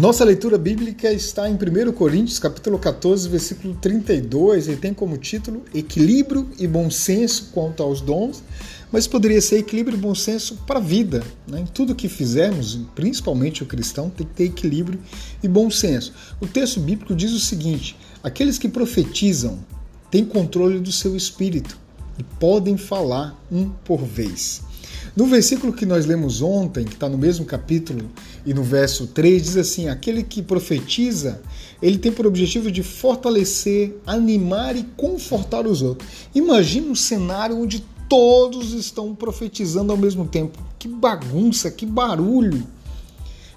Nossa leitura bíblica está em 1 Coríntios, capítulo 14, versículo 32, e tem como título Equilíbrio e bom senso quanto aos dons, mas poderia ser equilíbrio e bom senso para a vida. Né? Em tudo que fizermos, principalmente o cristão, tem que ter equilíbrio e bom senso. O texto bíblico diz o seguinte: aqueles que profetizam têm controle do seu espírito e podem falar um por vez. No versículo que nós lemos ontem, que está no mesmo capítulo e no verso 3, diz assim: aquele que profetiza, ele tem por objetivo de fortalecer, animar e confortar os outros. Imagina um cenário onde todos estão profetizando ao mesmo tempo. Que bagunça, que barulho!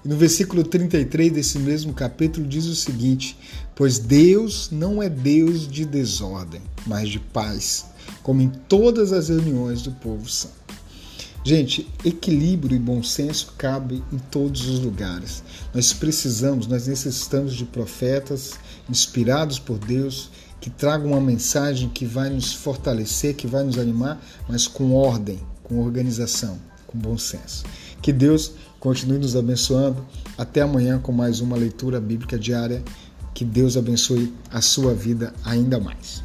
E no versículo 33 desse mesmo capítulo diz o seguinte: Pois Deus não é Deus de desordem, mas de paz, como em todas as reuniões do povo santo. Gente, equilíbrio e bom senso cabe em todos os lugares. Nós precisamos, nós necessitamos de profetas inspirados por Deus que tragam uma mensagem que vai nos fortalecer, que vai nos animar, mas com ordem, com organização, com bom senso. Que Deus continue nos abençoando. Até amanhã com mais uma leitura bíblica diária. Que Deus abençoe a sua vida ainda mais.